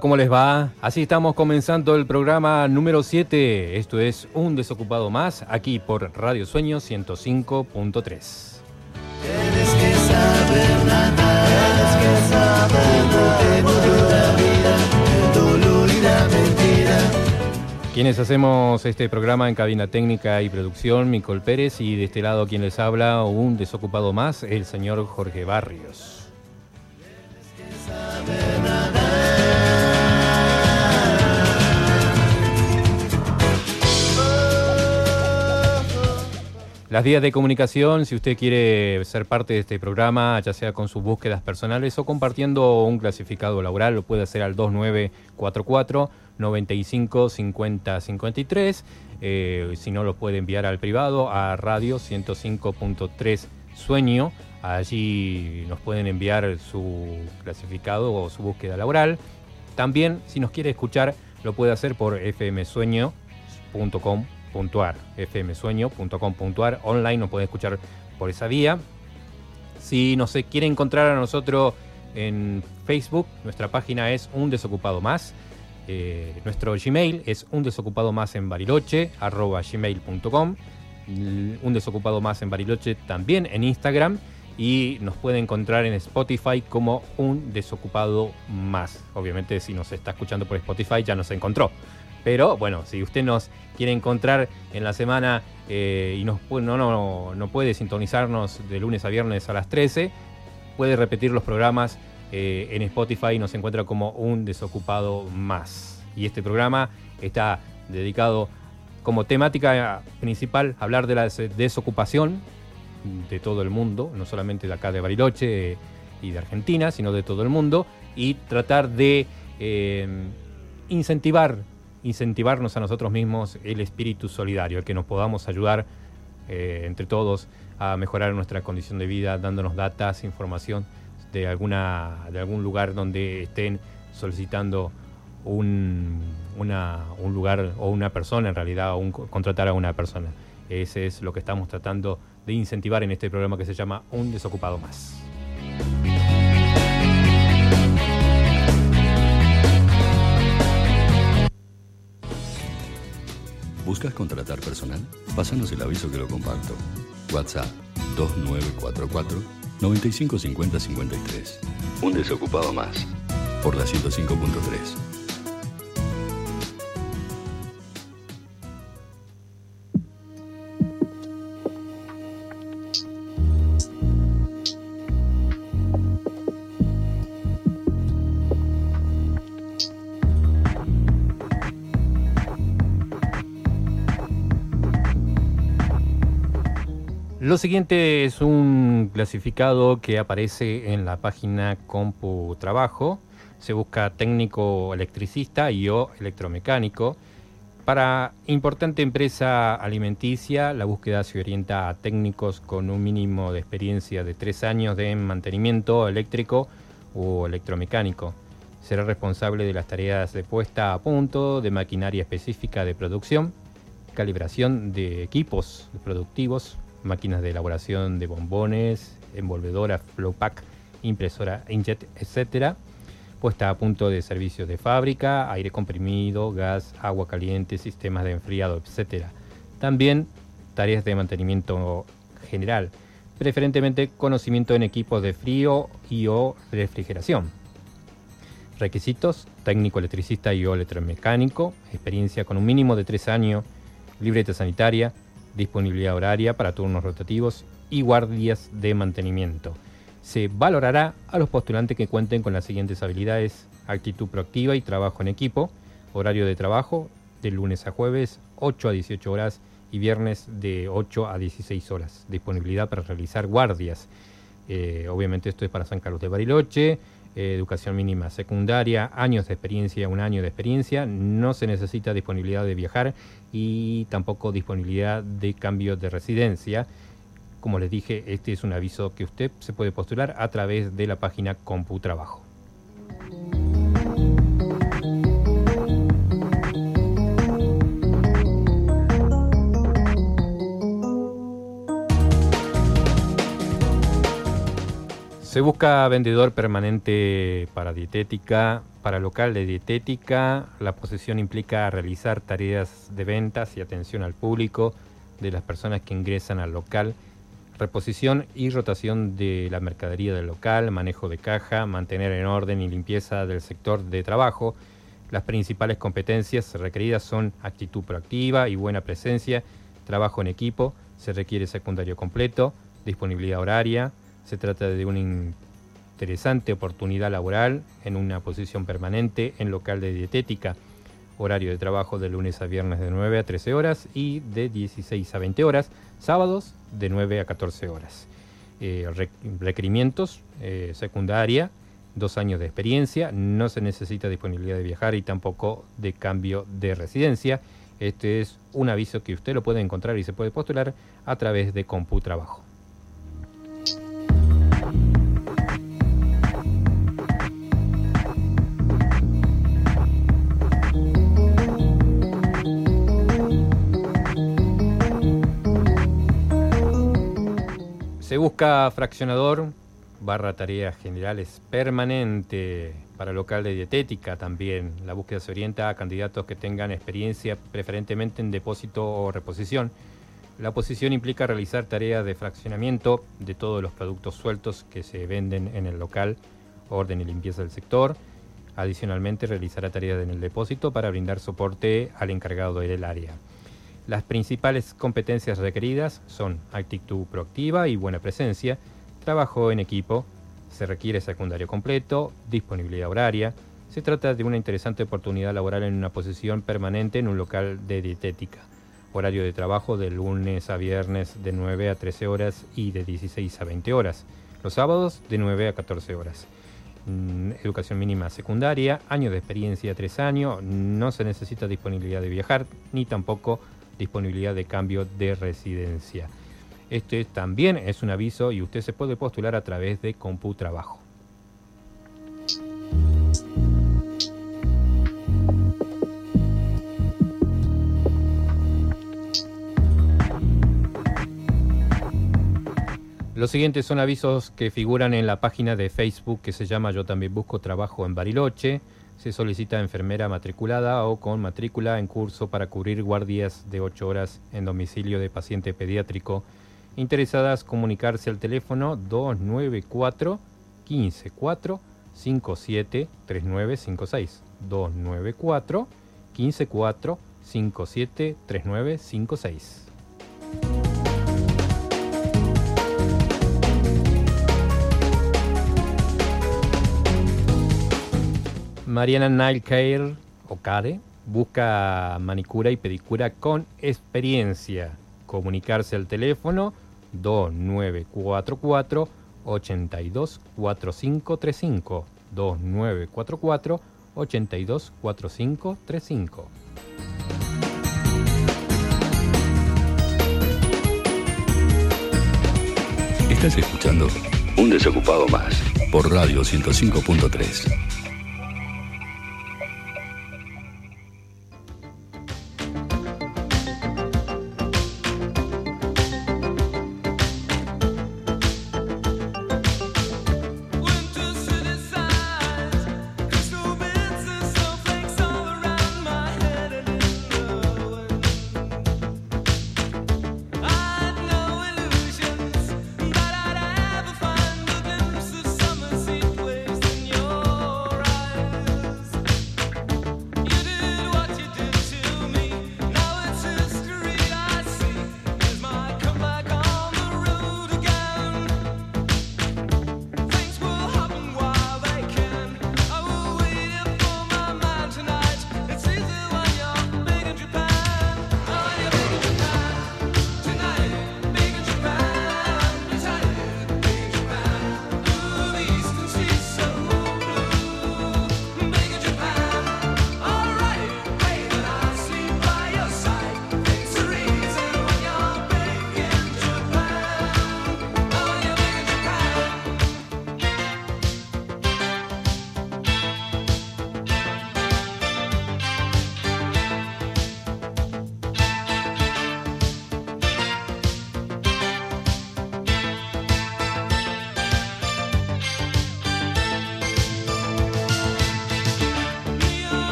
Hola, ¿cómo les va? Así estamos comenzando el programa número 7. Esto es Un Desocupado Más, aquí por Radio Sueño 105.3. Tienes que saber nada, tienes que saber cómo te volvió la vida, el dolor y la mentira. Quienes hacemos este programa en cabina técnica y producción, Micol Pérez, y de este lado quien les habla, un desocupado más, el señor Jorge Barrios. Las vías de comunicación, si usted quiere ser parte de este programa, ya sea con sus búsquedas personales o compartiendo un clasificado laboral, lo puede hacer al 2944 95 50 53. Eh, si no, lo puede enviar al privado a radio 105.3 Sueño. Allí nos pueden enviar su clasificado o su búsqueda laboral. También, si nos quiere escuchar, lo puede hacer por fmsueño.com fmsueño.com.ar, fmsueño.com.ar, online nos puede escuchar por esa vía. Si nos quiere encontrar a nosotros en Facebook, nuestra página es Un Desocupado Más. Eh, nuestro Gmail es un desocupado más en bariloche, arroba gmail.com. Un desocupado más en bariloche también en Instagram. Y nos puede encontrar en Spotify como un desocupado más. Obviamente si nos está escuchando por Spotify ya nos encontró. Pero bueno, si usted nos quiere encontrar en la semana eh, y no, no, no puede sintonizarnos de lunes a viernes a las 13, puede repetir los programas eh, en Spotify y nos encuentra como un desocupado más. Y este programa está dedicado como temática principal a hablar de la des- desocupación de todo el mundo, no solamente de acá de Bariloche eh, y de Argentina, sino de todo el mundo, y tratar de incentivar, incentivarnos a nosotros mismos el espíritu solidario, el que nos podamos ayudar eh, entre todos a mejorar nuestra condición de vida, dándonos datas, información de, alguna, de algún lugar donde estén solicitando un, una- un lugar o una persona en realidad, o un, contratar a una persona. Ese es lo que estamos tratando de incentivar en este programa que se llama Un Desocupado Más. ¿Buscas contratar personal? Pásanos el aviso que lo comparto. WhatsApp 2944 9550 53. Un desocupado más. Por la 105.3. siguiente es un clasificado que aparece en la página Compu Trabajo. Se busca técnico electricista y o electromecánico. Para importante empresa alimenticia, la búsqueda se orienta a técnicos con un mínimo de experiencia de tres años de mantenimiento eléctrico o electromecánico. Será responsable de las tareas de puesta a punto de maquinaria específica de producción, calibración de equipos productivos, máquinas de elaboración de bombones, envolvedora, flowpack, impresora inkjet, etcétera, puesta a punto de servicios de fábrica, aire comprimido, gas, agua caliente, sistemas de enfriado, etcétera. También tareas de mantenimiento general, preferentemente conocimiento en equipos de frío y o refrigeración. Requisitos, técnico electricista y o electromecánico, experiencia con un mínimo de tres años, libreta sanitaria, disponibilidad horaria para turnos rotativos y guardias de mantenimiento. Se valorará a los postulantes que cuenten con las siguientes habilidades, actitud proactiva y trabajo en equipo, horario de trabajo de lunes a jueves, 8 a 18 horas y viernes de 8 a 16 horas. Disponibilidad para realizar guardias. Eh, obviamente esto es para San Carlos de Bariloche. Eh, educación mínima secundaria, años de experiencia, un año de experiencia. No se necesita disponibilidad de viajar y tampoco disponibilidad de cambio de residencia. Como les dije, este es un aviso que usted se puede postular a través de la página CompuTrabajo. Se busca vendedor permanente para dietética, para local de dietética. La posición implica realizar tareas de ventas y atención al público de las personas que ingresan al local, reposición y rotación de la mercadería del local, manejo de caja, mantener en orden y limpieza del sector de trabajo. Las principales competencias requeridas son actitud proactiva y buena presencia, trabajo en equipo, se requiere secundario completo, disponibilidad horaria, se trata de una interesante oportunidad laboral en una posición permanente en local de dietética. Horario de trabajo de lunes a viernes de 9 a 13 horas y de 16 a 20 horas. Sábados de 9 a 14 horas. Eh, requerimientos, eh, secundaria, dos años de experiencia, no se necesita disponibilidad de viajar y tampoco de cambio de residencia. Este es un aviso que usted lo puede encontrar y se puede postular a través de CompuTrabajo. Se busca fraccionador barra tareas generales permanente para local de dietética también. La búsqueda se orienta a candidatos que tengan experiencia preferentemente en depósito o reposición. La posición implica realizar tareas de fraccionamiento de todos los productos sueltos que se venden en el local, orden y limpieza del sector. Adicionalmente realizará tareas en el depósito para brindar soporte al encargado del área. Las principales competencias requeridas son actitud proactiva y buena presencia, trabajo en equipo, se requiere secundario completo, disponibilidad horaria. Se trata de una interesante oportunidad laboral en una posición permanente en un local de dietética. Horario de trabajo de lunes a viernes de 9 a 13 horas y de 16 a 20 horas. Los sábados de 9 a 14 horas. Mm, educación mínima secundaria, año de experiencia 3 años, no se necesita disponibilidad de viajar ni tampoco disponibilidad de cambio de residencia. Este también es un aviso y usted se puede postular a través de CompuTrabajo. Los siguientes son avisos que figuran en la página de Facebook que se llama Yo también busco trabajo en Bariloche se solicita enfermera matriculada o con matrícula en curso para cubrir guardias de 8 horas en domicilio de paciente pediátrico. Interesadas comunicarse al teléfono 294 154 57 3956 294 154 57 3956 Mariana Nile Care o Care busca manicura y pedicura con experiencia. Comunicarse al teléfono 2944 824535 2944 824535 Estás escuchando Un Desocupado Más por Radio 105.3.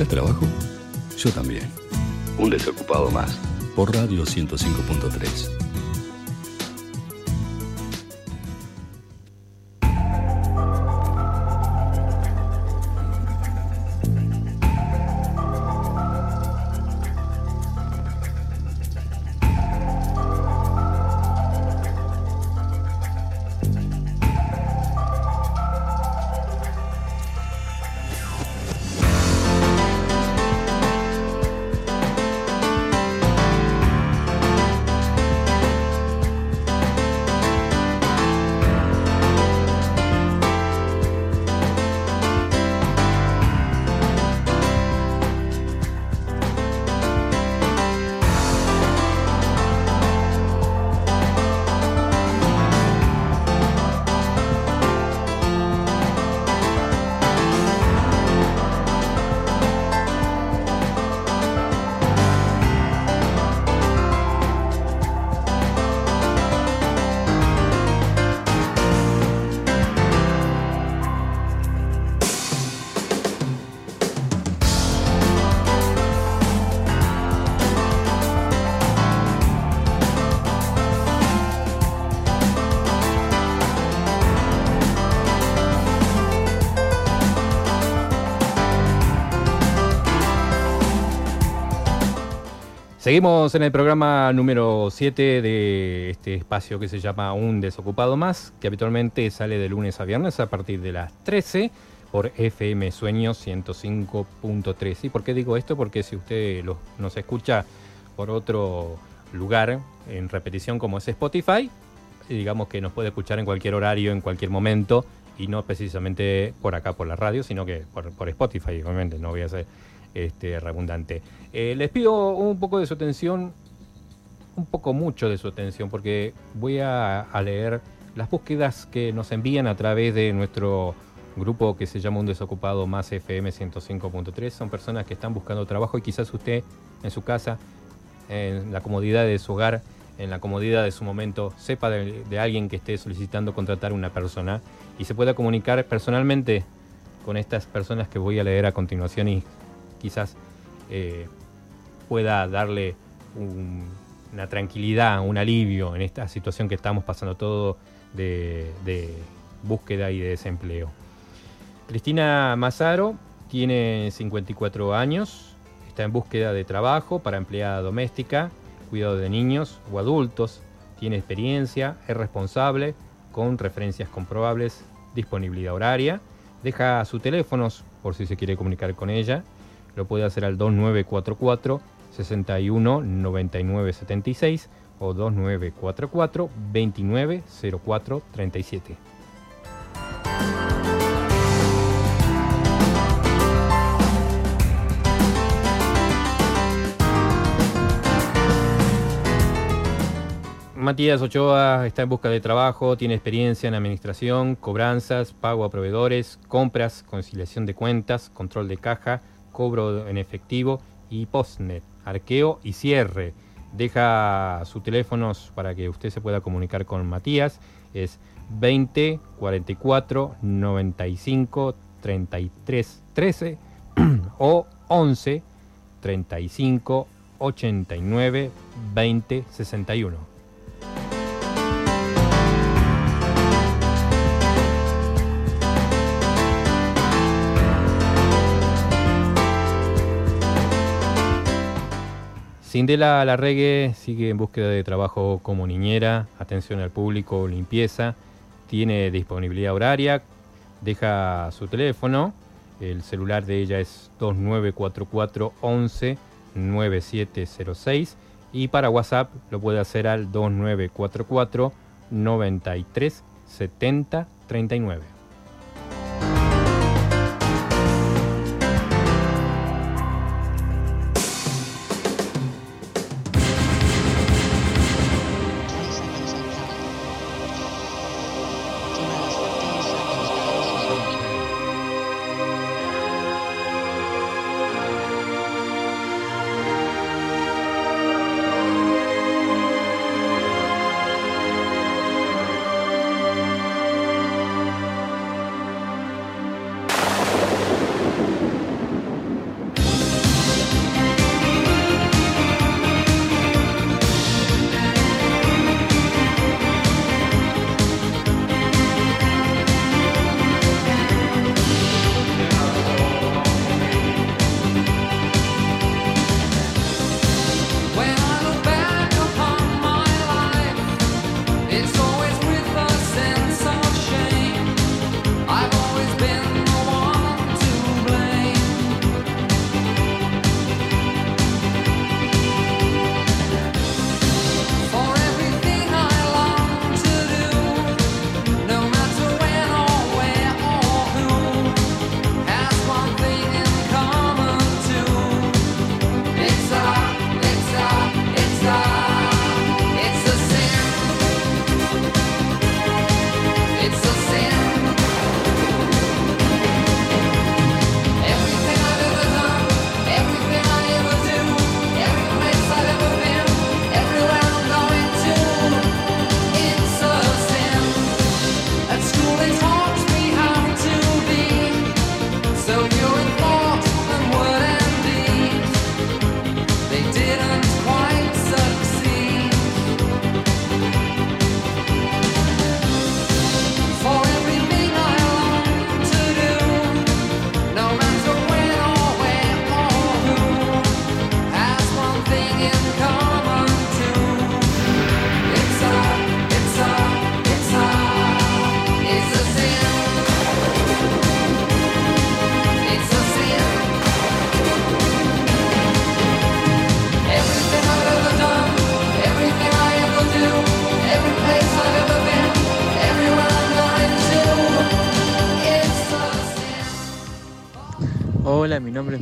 ¿Buscas trabajo? Yo también. Un desocupado más. Por Radio 105.3. Seguimos en el programa número 7 de este espacio que se llama Un Desocupado Más, que habitualmente sale de lunes a viernes a partir de las 13 por FM Sueños 105.3. ¿Y por qué digo esto? Porque si usted nos escucha por otro lugar en repetición como es Spotify, digamos que nos puede escuchar en cualquier horario, en cualquier momento, y no precisamente por acá por la radio, sino que por, por Spotify, obviamente, no voy a ser este, redundante. Eh, les pido un poco de su atención, un poco mucho de su atención, porque voy a, leer las búsquedas que nos envían a través de nuestro grupo que se llama Un Desocupado Más FM 105.3. Son personas que están buscando trabajo y quizás usted en su casa, en la comodidad de su hogar, en la comodidad de su momento, sepa de, de alguien que esté solicitando contratar una persona y se pueda comunicar personalmente con estas personas que voy a leer a continuación y quizás eh, pueda darle una tranquilidad, un alivio en esta situación que estamos pasando todo de, búsqueda y de desempleo. Cristina Mazaro tiene 54 años, está en búsqueda de trabajo para empleada doméstica, cuidado de niños o adultos, tiene experiencia, es responsable, con referencias comprobables, disponibilidad horaria, deja sus teléfonos por si se quiere comunicar con ella, lo puede hacer al 2944 61 99 76 o 2944 29 04 37. Matías Ochoa está en busca de trabajo, tiene experiencia en administración, cobranzas, pago a proveedores, compras, conciliación de cuentas, control de caja, cobro en efectivo y postnet arqueo y cierre. Deja sus teléfonos para que usted se pueda comunicar con Matías. Es 20 44 95 33 13 o 11 35 89 20 61. Sindela Larregue sigue en búsqueda de trabajo como niñera, atención al público, limpieza, tiene disponibilidad horaria, deja su teléfono, el celular de ella es 2944 11 9706 y para WhatsApp lo puede hacer al 2944 93 70 39.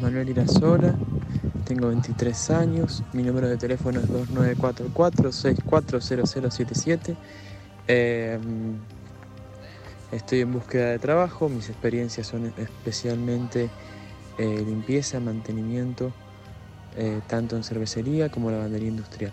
Manuel Irazola, tengo 23 años, mi número de teléfono es 2944-640077. Em, estoy en búsqueda de trabajo, mis experiencias son especialmente eh, limpieza, mantenimiento, eh, tanto en cervecería como lavandería industrial.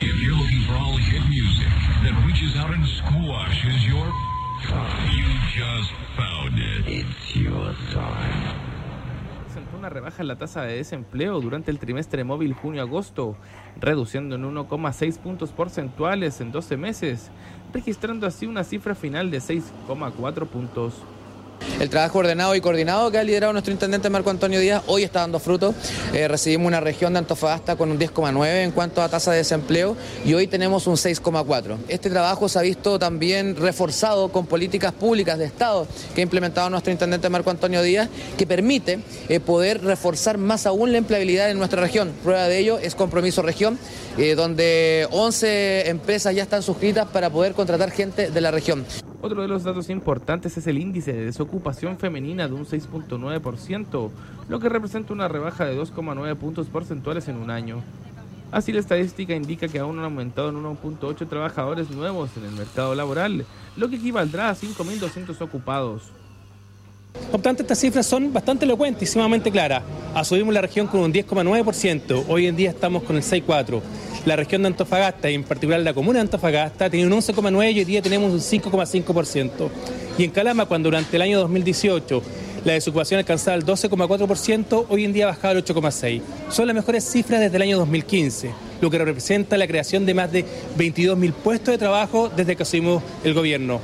If you're looking for all hit music that reaches out and squashes your. You just found it. It's your time. Una rebaja en la tasa de desempleo durante el trimestre móvil junio-agosto, reduciendo en 1,6 puntos porcentuales en 12 meses, registrando así una cifra final de 6,4 puntos. El trabajo ordenado y coordinado que ha liderado nuestro intendente Marco Antonio Díaz hoy está dando fruto. Eh, recibimos una región de Antofagasta con un 10,9 en cuanto a tasa de desempleo y hoy tenemos un 6,4. Este trabajo se ha visto también reforzado con políticas públicas de Estado que ha implementado nuestro intendente Marco Antonio Díaz que permite eh, poder reforzar más aún la empleabilidad en nuestra región. Prueba de ello es Compromiso Región, eh, donde 11 empresas ya están suscritas para poder contratar gente de la región. Otro de los datos importantes es el índice de desocupación femenina de un 6.9%, lo que representa una rebaja de 2,9 puntos porcentuales en un año. Así la estadística indica que aún han aumentado en 1.8 trabajadores nuevos en el mercado laboral, lo que equivaldrá a 5.200 ocupados. Obstante, estas cifras son bastante elocuentes y sumamente claras. Asumimos la región con un 10,9%, hoy en día estamos con el 6,4%. La región de Antofagasta, y en particular la comuna de Antofagasta, tiene un 11,9% y hoy día tenemos un 5,5%. Y en Calama, cuando durante el año 2018 la desocupación alcanzaba el 12,4%, hoy en día ha bajado al 8,6%. Son las mejores cifras desde el año 2015, lo que representa la creación de más de 22.000 puestos de trabajo desde que asumimos el gobierno.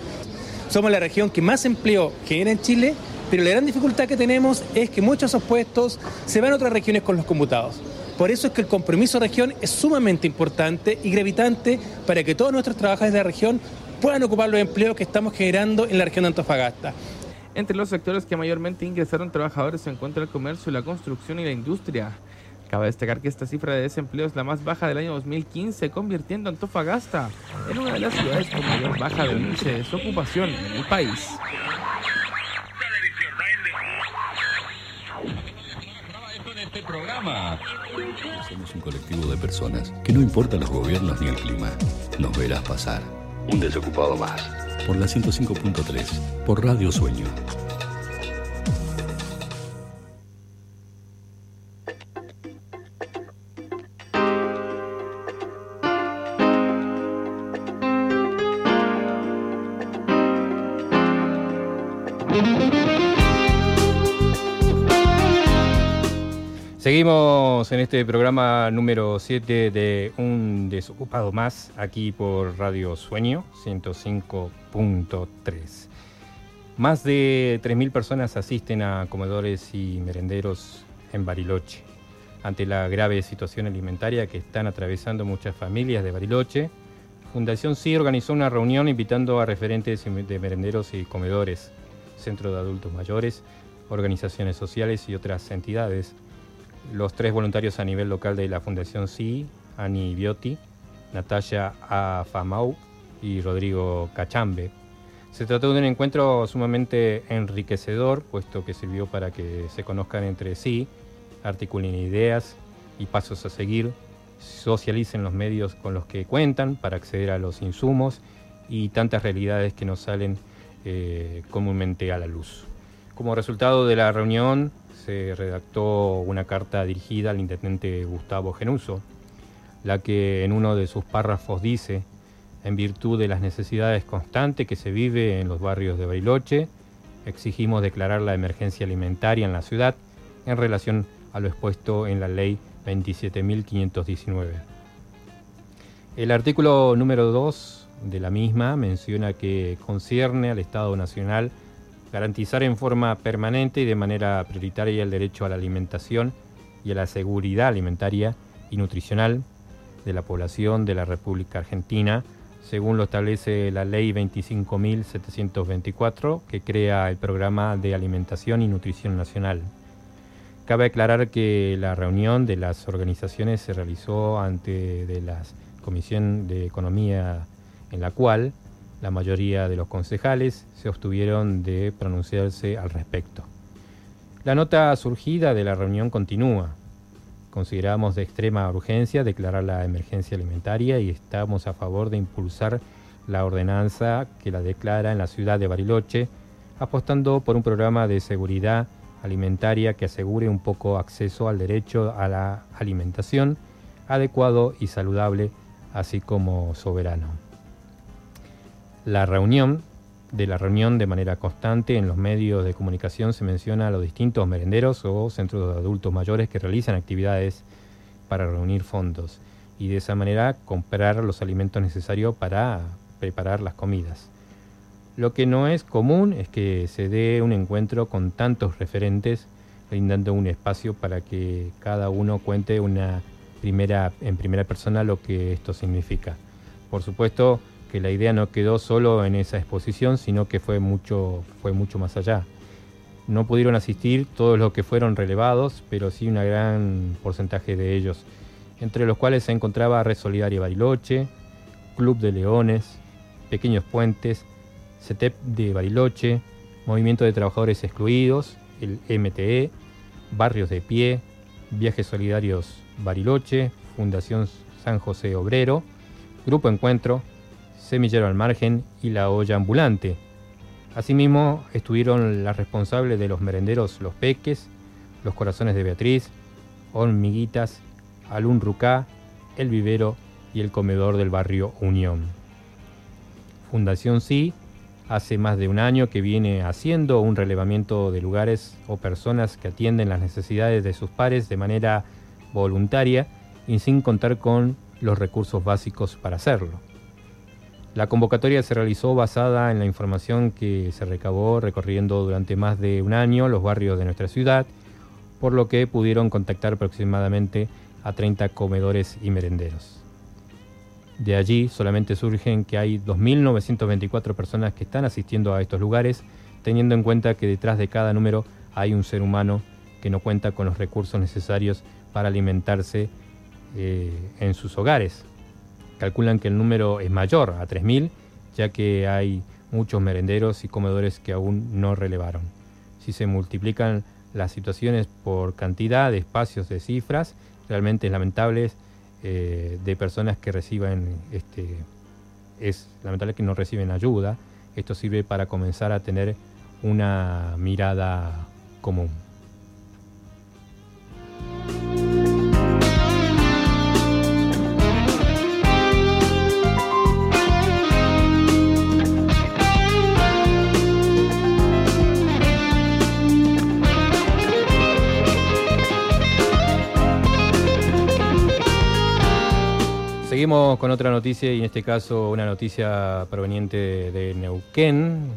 Somos la región que más empleo genera en Chile, pero la gran dificultad que tenemos es que muchos de esos puestos se van a otras regiones con los computados. Por eso es que el compromiso región es sumamente importante y gravitante para que todos nuestros trabajadores de la región puedan ocupar los empleos que estamos generando en la región de Antofagasta. Entre los sectores que mayormente ingresaron trabajadores se encuentra el comercio, la construcción y la industria. Cabe destacar que esta cifra de desempleo es la más baja del año 2015, convirtiendo Antofagasta en una de las ciudades con mayor baja de desocupación en el país. Somos un colectivo de personas que no importa los gobiernos ni el clima, nos verás pasar. Un desocupado más. Por la 105.3, por Radio Sueño. Seguimos en este programa número 7 de Un Desocupado Más, aquí por Radio Sueño 105.3. Más de 3.000 personas asisten a comedores y merenderos en Bariloche. Ante la grave situación alimentaria que están atravesando muchas familias de Bariloche, Fundación Sí organizó una reunión invitando a referentes de merenderos y comedores, centro de adultos mayores, organizaciones sociales y otras entidades los tres voluntarios a nivel local de la Fundación Sí, Ani Biotti, Natalia Afamau y Rodrigo Cachambe. Se trató de un encuentro sumamente enriquecedor, puesto que sirvió para que se conozcan entre sí, articulen ideas y pasos a seguir, socialicen los medios con los que cuentan para acceder a los insumos y tantas realidades que nos salen eh, comúnmente a la luz. Como resultado de la reunión, redactó una carta dirigida al intendente Gustavo Genuso, la que en uno de sus párrafos dice, en virtud de las necesidades constantes que se vive en los barrios de Bariloche, exigimos declarar la emergencia alimentaria en la ciudad en relación a lo expuesto en la ley 27.519. El artículo número 2 de la misma menciona que concierne al Estado Nacional garantizar en forma permanente y de manera prioritaria el derecho a la alimentación y a la seguridad alimentaria y nutricional de la población de la República Argentina, según lo establece la Ley 25.724, que crea el Programa de Alimentación y Nutrición Nacional. Cabe aclarar que la reunión de las organizaciones se realizó ante de la Comisión de Economía, en la cual la mayoría de los concejales se obtuvieron de pronunciarse al respecto. La nota surgida de la reunión continúa. consideramos de extrema urgencia declarar la emergencia alimentaria y estamos a favor de impulsar la ordenanza que la declara en la ciudad de Bariloche, apostando por un programa de seguridad alimentaria que asegure un poco acceso al derecho a la alimentación adecuado y saludable, así como soberano. La reunión de la reunión de manera constante en los medios de comunicación se menciona a los distintos merenderos o centros de adultos mayores que realizan actividades para reunir fondos y de esa manera comprar los alimentos necesarios para preparar las comidas. Lo que no es común es que se dé un encuentro con tantos referentes, brindando un espacio para que cada uno cuente una primera, en primera persona lo que esto significa. Por supuesto que la idea no quedó solo en esa exposición, sino que fue mucho, fue mucho más allá. No pudieron asistir todos los que fueron relevados, pero sí un gran porcentaje de ellos, entre los cuales se encontraba Red Solidaria Bariloche, Club de Leones, Pequeños Puentes, CETEP de Bariloche, Movimiento de Trabajadores Excluidos, el MTE, Barrios de Pie, Viajes Solidarios Bariloche, Fundación San José Obrero, Grupo Encuentro, Semillero al Margen y La Olla Ambulante. Asimismo, estuvieron las responsables de los merenderos Los Peques, Los Corazones de Beatriz, Hormiguitas, Alun Rucá, El Vivero y el Comedor del Barrio Unión. Fundación Sí hace más de un año que viene haciendo un relevamiento de lugares o personas que atienden las necesidades de sus pares de manera voluntaria y sin contar con los recursos básicos para hacerlo. La convocatoria se realizó basada en la información que se recabó recorriendo durante más de un año los barrios de nuestra ciudad, por lo que pudieron contactar aproximadamente a 30 comedores y merenderos. De allí solamente surgen que hay 2.924 personas que están asistiendo a estos lugares, teniendo en cuenta que detrás de cada número hay un ser humano que no cuenta con los recursos necesarios para alimentarse eh, en sus hogares. Calculan que el número es mayor a 3.000, ya que hay muchos merenderos y comedores que aún no relevaron. Si se multiplican las situaciones por cantidad de espacios de cifras, realmente es lamentable eh, de personas que reciban, este, es lamentable que no reciben ayuda. Esto sirve para comenzar a tener una mirada común. Con otra noticia y en este caso una noticia proveniente de Neuquén.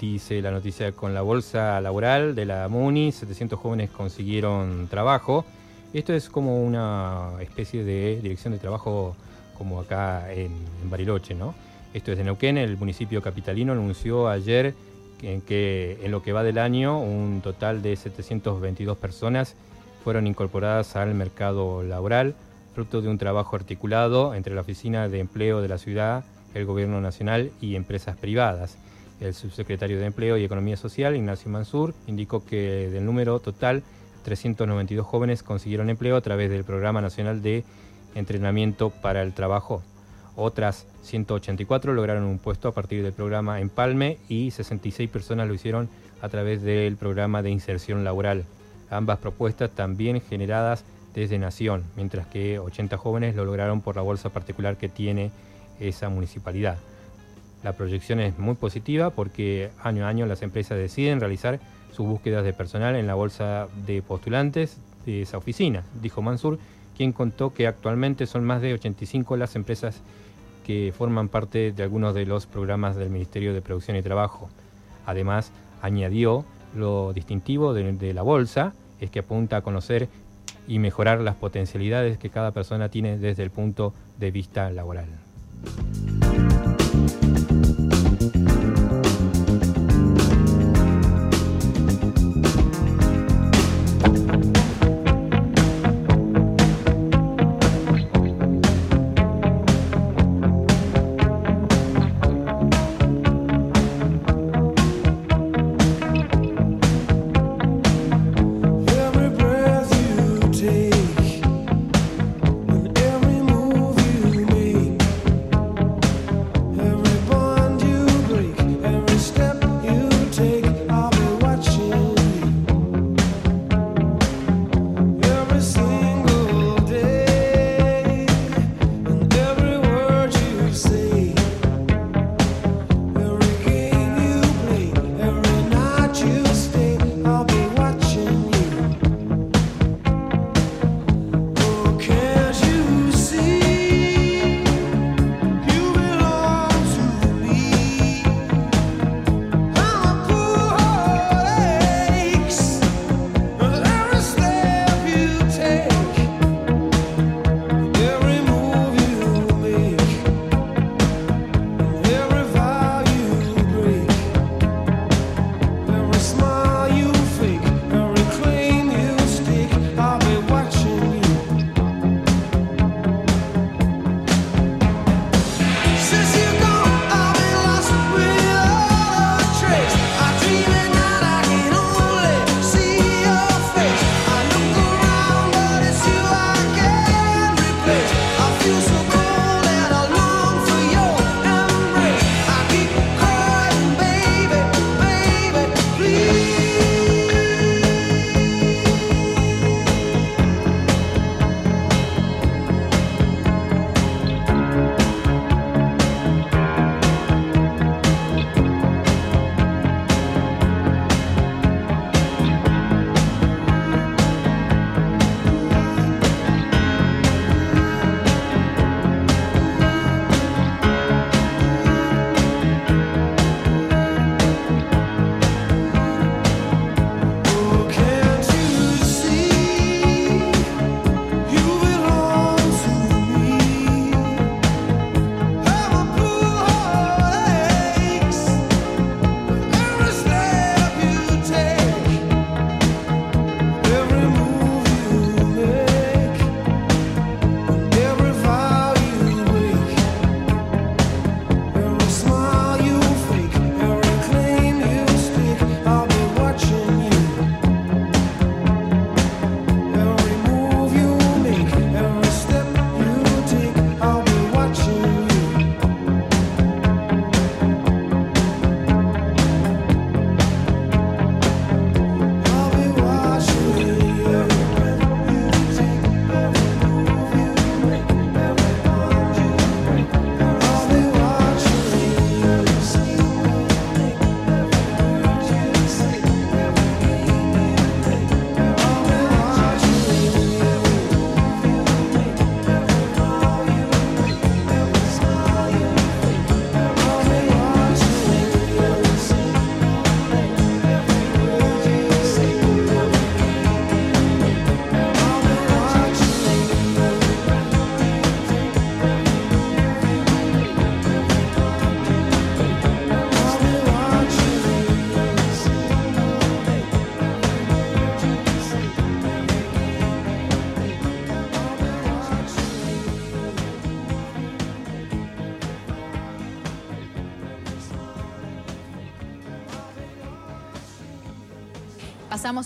Dice la noticia con la bolsa laboral de la MUNI, 700 jóvenes consiguieron trabajo. Esto es como una especie de dirección de trabajo como acá en, Bariloche, ¿no? Esto es de Neuquén, el municipio capitalino anunció ayer que en lo que va del año un total de 722 personas fueron incorporadas al mercado laboral fruto de un trabajo articulado entre la Oficina de Empleo de la ciudad, el Gobierno Nacional y empresas privadas. El subsecretario de Empleo y Economía Social, Ignacio Mansur, indicó que del número total, 392 jóvenes consiguieron empleo a través del Programa Nacional de Entrenamiento para el Trabajo. Otras 184 lograron un puesto a partir del programa Empalme y 66 personas lo hicieron a través del programa de inserción laboral. Ambas propuestas también generadas desde Nación, mientras que 80 jóvenes lo lograron por la bolsa particular que tiene esa municipalidad. La proyección es muy positiva porque año a año las empresas deciden realizar sus búsquedas de personal en la bolsa de postulantes de esa oficina, dijo Mansur, quien contó que actualmente son más de 85 las empresas que forman parte de algunos de los programas del Ministerio de Producción y Trabajo. Además, añadió lo distintivo de, de la bolsa es que apunta a conocer y mejorar las potencialidades que cada persona tiene desde el punto de vista laboral.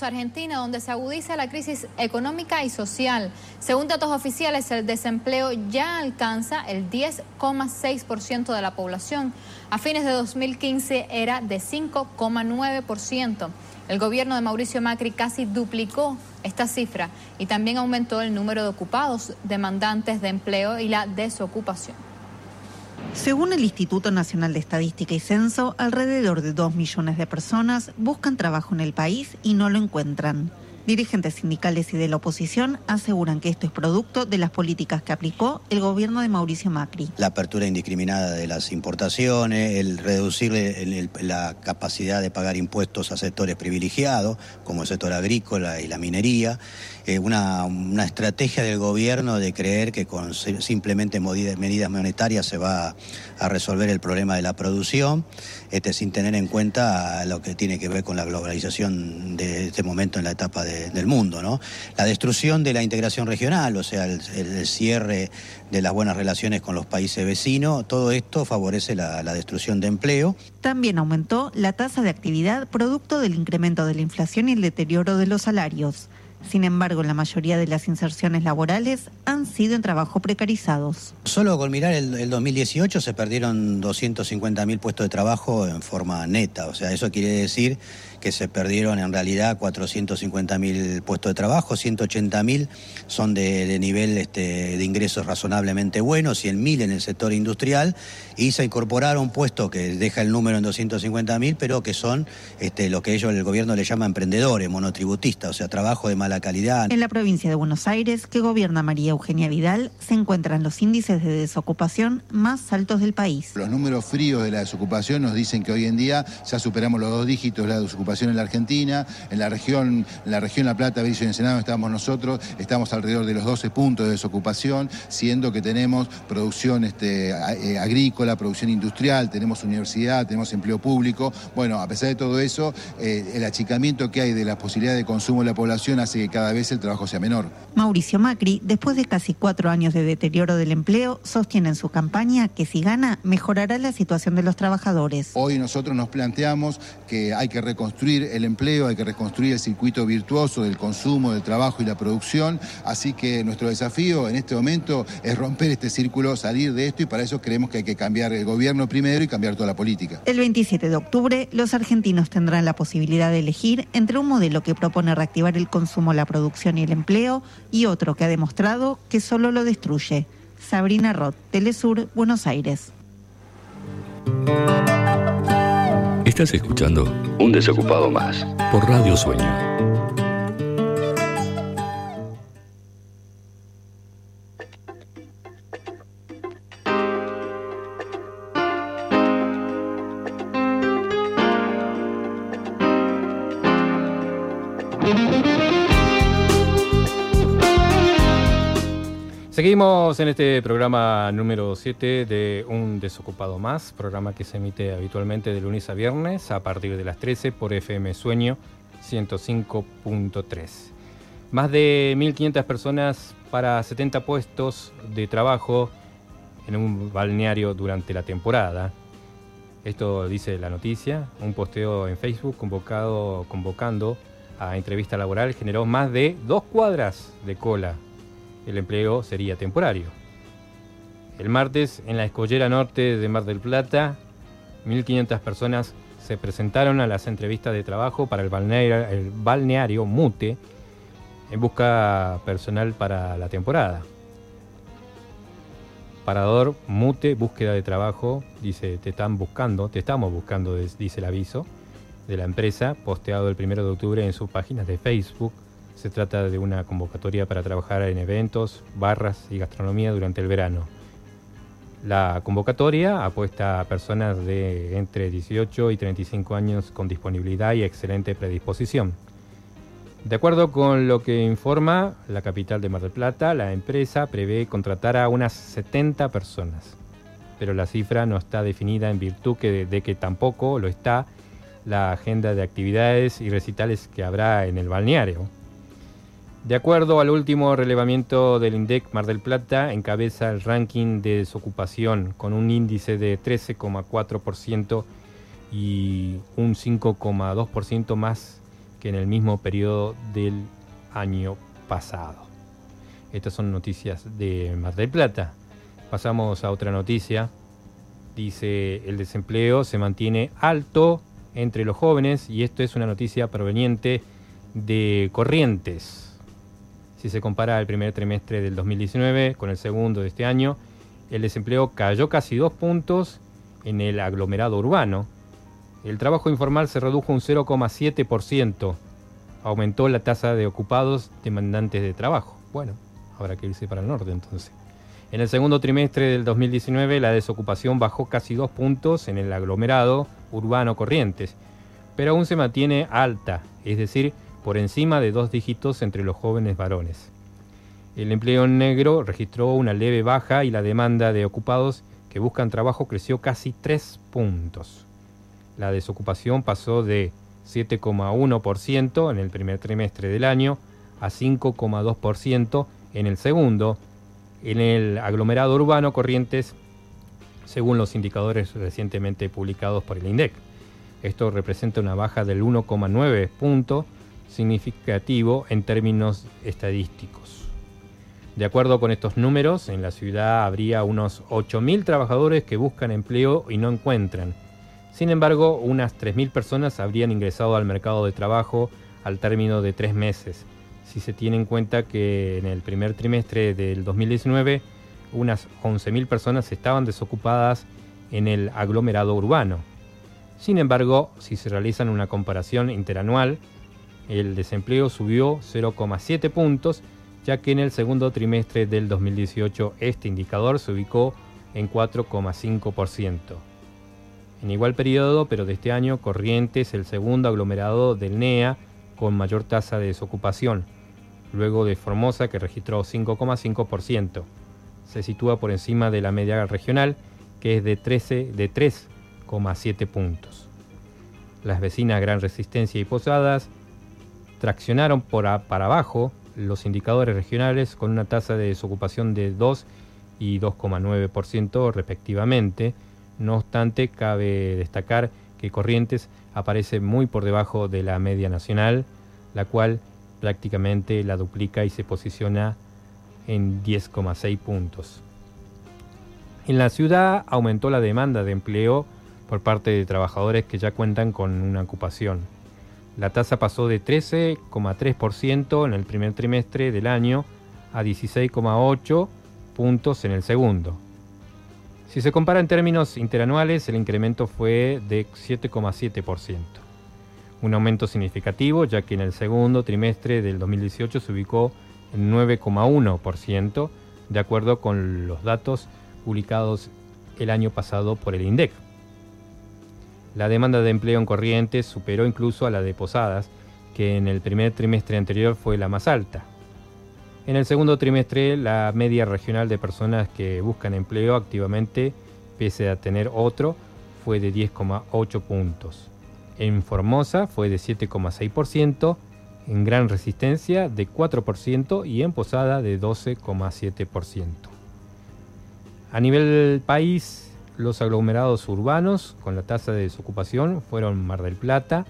Argentina, donde se agudiza la crisis económica y social. Según datos oficiales, el desempleo ya alcanza el 10,6% de la población. A fines de 2015 era de 5,9%. El gobierno de Mauricio Macri casi duplicó esta cifra y también aumentó el número de ocupados, demandantes de empleo y la desocupación. Según el Instituto Nacional de Estadística y Censo, alrededor de 2 millones de personas buscan trabajo en el país y no lo encuentran. Dirigentes sindicales y de la oposición aseguran que esto es producto de las políticas que aplicó el gobierno de Mauricio Macri. La apertura indiscriminada de las importaciones, el reducir la capacidad de pagar impuestos a sectores privilegiados, como el sector agrícola y la minería, eh, una, una estrategia del gobierno de creer que con si- simplemente medidas monetarias se va a resolver el problema de la producción, este, sin tener en cuenta lo que tiene que ver con la globalización de este momento en la etapa de- del mundo. ¿no? La destrucción de la integración regional, o sea, el, el cierre de las buenas relaciones con los países vecinos, todo esto favorece la, la destrucción de empleo. También aumentó la tasa de actividad producto del incremento de la inflación y el deterioro de los salarios. Sin embargo, la mayoría de las inserciones laborales han sido en trabajo precarizados. Solo con mirar el, el 2018 se perdieron 250.000 puestos de trabajo en forma neta, o sea, eso quiere decir que se perdieron en realidad 450.000 puestos de trabajo, 180.000 son de, de nivel este, de ingresos razonablemente buenos, 100.000 en el sector industrial y se incorporaron puestos que deja el número en 250.000, pero que son este, lo que ellos, el gobierno le llama emprendedores, monotributistas, o sea, trabajo de mala calidad. En la provincia de Buenos Aires, que gobierna María Eugenia Vidal, se encuentran los índices de desocupación más altos del país. Los números fríos de la desocupación nos dicen que hoy en día ya superamos los dos dígitos de la desocupación en la Argentina. En la región, en la región La Plata, Berizo y Ensenado estamos nosotros, estamos alrededor de los 12 puntos de desocupación, siendo que tenemos producción este, eh, agrícola, producción industrial, tenemos universidad, tenemos empleo público. Bueno, a pesar de todo eso, eh, el achicamiento que hay de las posibilidades de consumo de la población hace que cada vez el trabajo sea menor. Mauricio Macri, después de casi cuatro años de deterioro del empleo, sostiene en su campaña que si gana, mejorará la situación de los trabajadores. Hoy nosotros nos planteamos que hay que reconstruir el empleo, hay que reconstruir el circuito virtuoso del consumo, del trabajo y la producción. Así que nuestro desafío en este momento es romper este círculo, salir de esto y para eso creemos que hay que cambiar el gobierno primero y cambiar toda la política. El 27 de octubre, los argentinos tendrán la posibilidad de elegir entre un modelo que propone reactivar el consumo, la producción y el empleo y otro que ha demostrado que solo lo destruye. Sabrina Roth, Telesur, Buenos Aires. Estás escuchando Un Desocupado Más por Radio Sueño. Seguimos en este programa número 7 de Un Desocupado Más, programa que se emite habitualmente de lunes a viernes a partir de las 13 por FM Sueño 105.3. Más de 1.500 personas para 70 puestos de trabajo en un balneario durante la temporada. Esto dice la noticia. Un posteo en Facebook convocado, convocando a entrevista laboral generó más de dos cuadras de cola el empleo sería temporario. El martes, en la escollera norte de Mar del Plata, 1.500 personas se presentaron a las entrevistas de trabajo para el balneario, Mute en busca personal para la temporada. Parador Mute, búsqueda de trabajo, dice, te están buscando, te estamos buscando, dice el aviso de la empresa, posteado el 1 de octubre en sus páginas de Facebook. Se trata de una convocatoria para trabajar en eventos, barras y gastronomía durante el verano. La convocatoria apuesta a personas de entre 18 y 35 años con disponibilidad y excelente predisposición. De acuerdo con lo que informa la capital de Mar del Plata, la empresa prevé contratar a unas 70 personas, pero la cifra no está definida en virtud de que tampoco lo está la agenda de actividades y recitales que habrá en el balneario. De acuerdo al último relevamiento del INDEC Mar del Plata, encabeza el ranking de desocupación con un índice de 13,4% y un 5,2% más que en el mismo periodo del año pasado. Estas son noticias de Mar del Plata. Pasamos a otra noticia. Dice, el desempleo se mantiene alto entre los jóvenes y esto es una noticia proveniente de Corrientes. Si se compara el primer trimestre del 2019 con el segundo de este año, el desempleo cayó casi dos puntos en el aglomerado urbano. El trabajo informal se redujo un 0,7%. Aumentó la tasa de ocupados demandantes de trabajo. Bueno, habrá que irse para el norte entonces. En el segundo trimestre del 2019 la desocupación bajó casi dos puntos en el aglomerado urbano Corrientes, pero aún se mantiene alta, es decir, por encima de dos dígitos entre los jóvenes varones. El empleo negro registró una leve baja y la demanda de ocupados que buscan trabajo creció casi tres puntos. La desocupación pasó de 7,1% en el primer trimestre del año a 5,2% en el segundo. En el aglomerado urbano Corrientes, según los indicadores recientemente publicados por el INDEC. Esto representa una baja del 1,9 punto significativo en términos estadísticos. De acuerdo con estos números, en la ciudad habría unos 8.000 trabajadores que buscan empleo y no encuentran. Sin embargo, unas 3.000 personas habrían ingresado al mercado de trabajo al término de tres meses. Si se tiene en cuenta que en el primer trimestre del 2019 unas 11.000 personas estaban desocupadas en el aglomerado urbano. Sin embargo, si se realizan una comparación interanual, el desempleo subió 0,7 puntos, ya que en el segundo trimestre del 2018 este indicador se ubicó en 4,5%. En igual periodo, pero de este año, Corrientes, el segundo aglomerado del NEA con mayor tasa de desocupación, luego de Formosa que registró 5,5%. Se sitúa por encima de la media regional, que es de 13 de 3,7 puntos. Las vecinas Gran Resistencia y Posadas traccionaron para abajo los indicadores regionales con una tasa de desocupación de 2 y 2,9% respectivamente. No obstante, cabe destacar que Corrientes aparece muy por debajo de la media nacional, la cual prácticamente la duplica y se posiciona en 10,6 puntos. En la ciudad aumentó la demanda de empleo por parte de trabajadores que ya cuentan con una ocupación. La tasa pasó de 13,3% en el primer trimestre del año a 16,8 puntos en el segundo. Si se compara en términos interanuales, el incremento fue de 7,7%. Un aumento significativo, ya que en el segundo trimestre del 2018 se ubicó en 9,1%, de acuerdo con los datos publicados el año pasado por el INDEC. La demanda de empleo en Corrientes superó incluso a la de Posadas, que en el primer trimestre anterior fue la más alta. En el segundo trimestre, la media regional de personas que buscan empleo activamente, pese a tener otro, fue de 10,8 puntos. En Formosa fue de 7,6%, en Gran Resistencia de 4% y en Posada de 12,7%. A nivel país, los aglomerados urbanos con la tasa de desocupación fueron Mar del Plata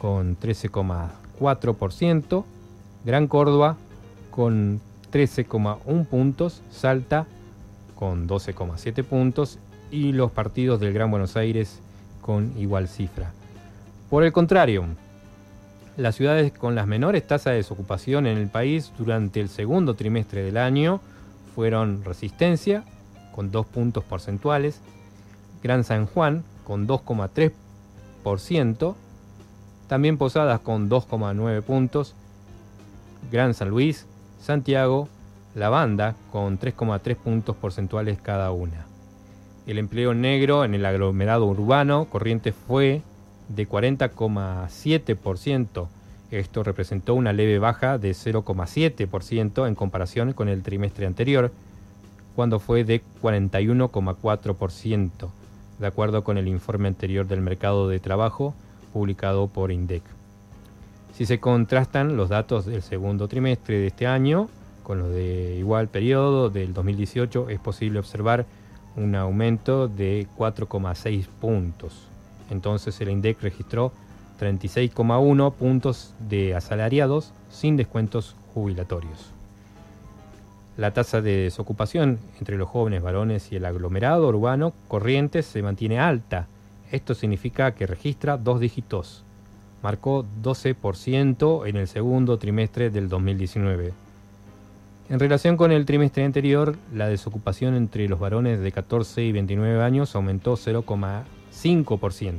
con 13,4%, Gran Córdoba con 13,1 puntos, Salta con 12,7 puntos y los partidos del Gran Buenos Aires con igual cifra. Por el contrario, las ciudades con las menores tasas de desocupación en el país durante el segundo trimestre del año fueron Resistencia, con 2 puntos porcentuales, Gran San Juan, con 2,3%, también Posadas con 2,9 puntos, Gran San Luis, Santiago, La Banda, con 3,3 puntos porcentuales cada una. El empleo negro en el aglomerado urbano Corrientes fue de 40,7%. Esto representó una leve baja de 0,7% en comparación con el trimestre anterior, cuando fue de 41,4%, de acuerdo con el informe anterior del mercado de trabajo publicado por INDEC. Si se contrastan los datos del segundo trimestre de este año con los de igual periodo del 2018, es posible observar un aumento de 4,6 puntos. Entonces el INDEC registró 36,1 puntos de asalariados sin descuentos jubilatorios. La tasa de desocupación entre los jóvenes varones y el aglomerado urbano Corrientes se mantiene alta. Esto significa que registra dos dígitos. Marcó 12% en el segundo trimestre del 2019. En relación con el trimestre anterior, la desocupación entre los varones de 14 y 29 años aumentó 0,5%.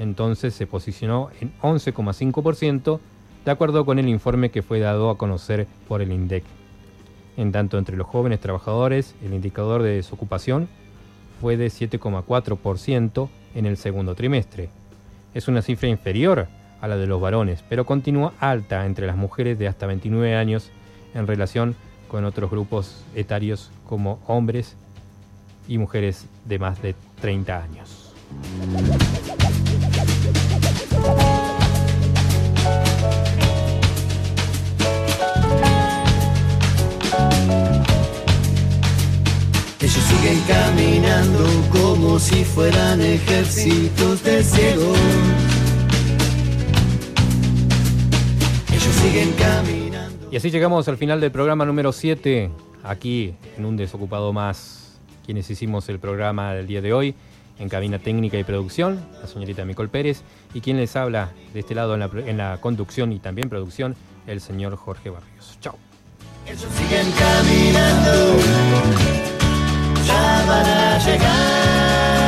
Entonces se posicionó en 11,5%, de acuerdo con el informe que fue dado a conocer por el INDEC. En tanto, entre los jóvenes trabajadores, el indicador de desocupación fue de 7,4% en el segundo trimestre. Es una cifra inferior a la de los varones, pero continúa alta entre las mujeres de hasta 29 años en relación con otros grupos etarios como hombres y mujeres de más de 30 años. Como si fueran ejércitos de ciegos. Ellos siguen caminando. Y así llegamos al final del programa número 7, aquí en un desocupado más, quienes hicimos el programa del día de hoy, en cabina técnica y producción, la señorita Micol Pérez, y quien les habla de este lado en la, en la conducción y también producción, el señor Jorge Barrios. Chao. Ellos siguen caminando estaban a llegar.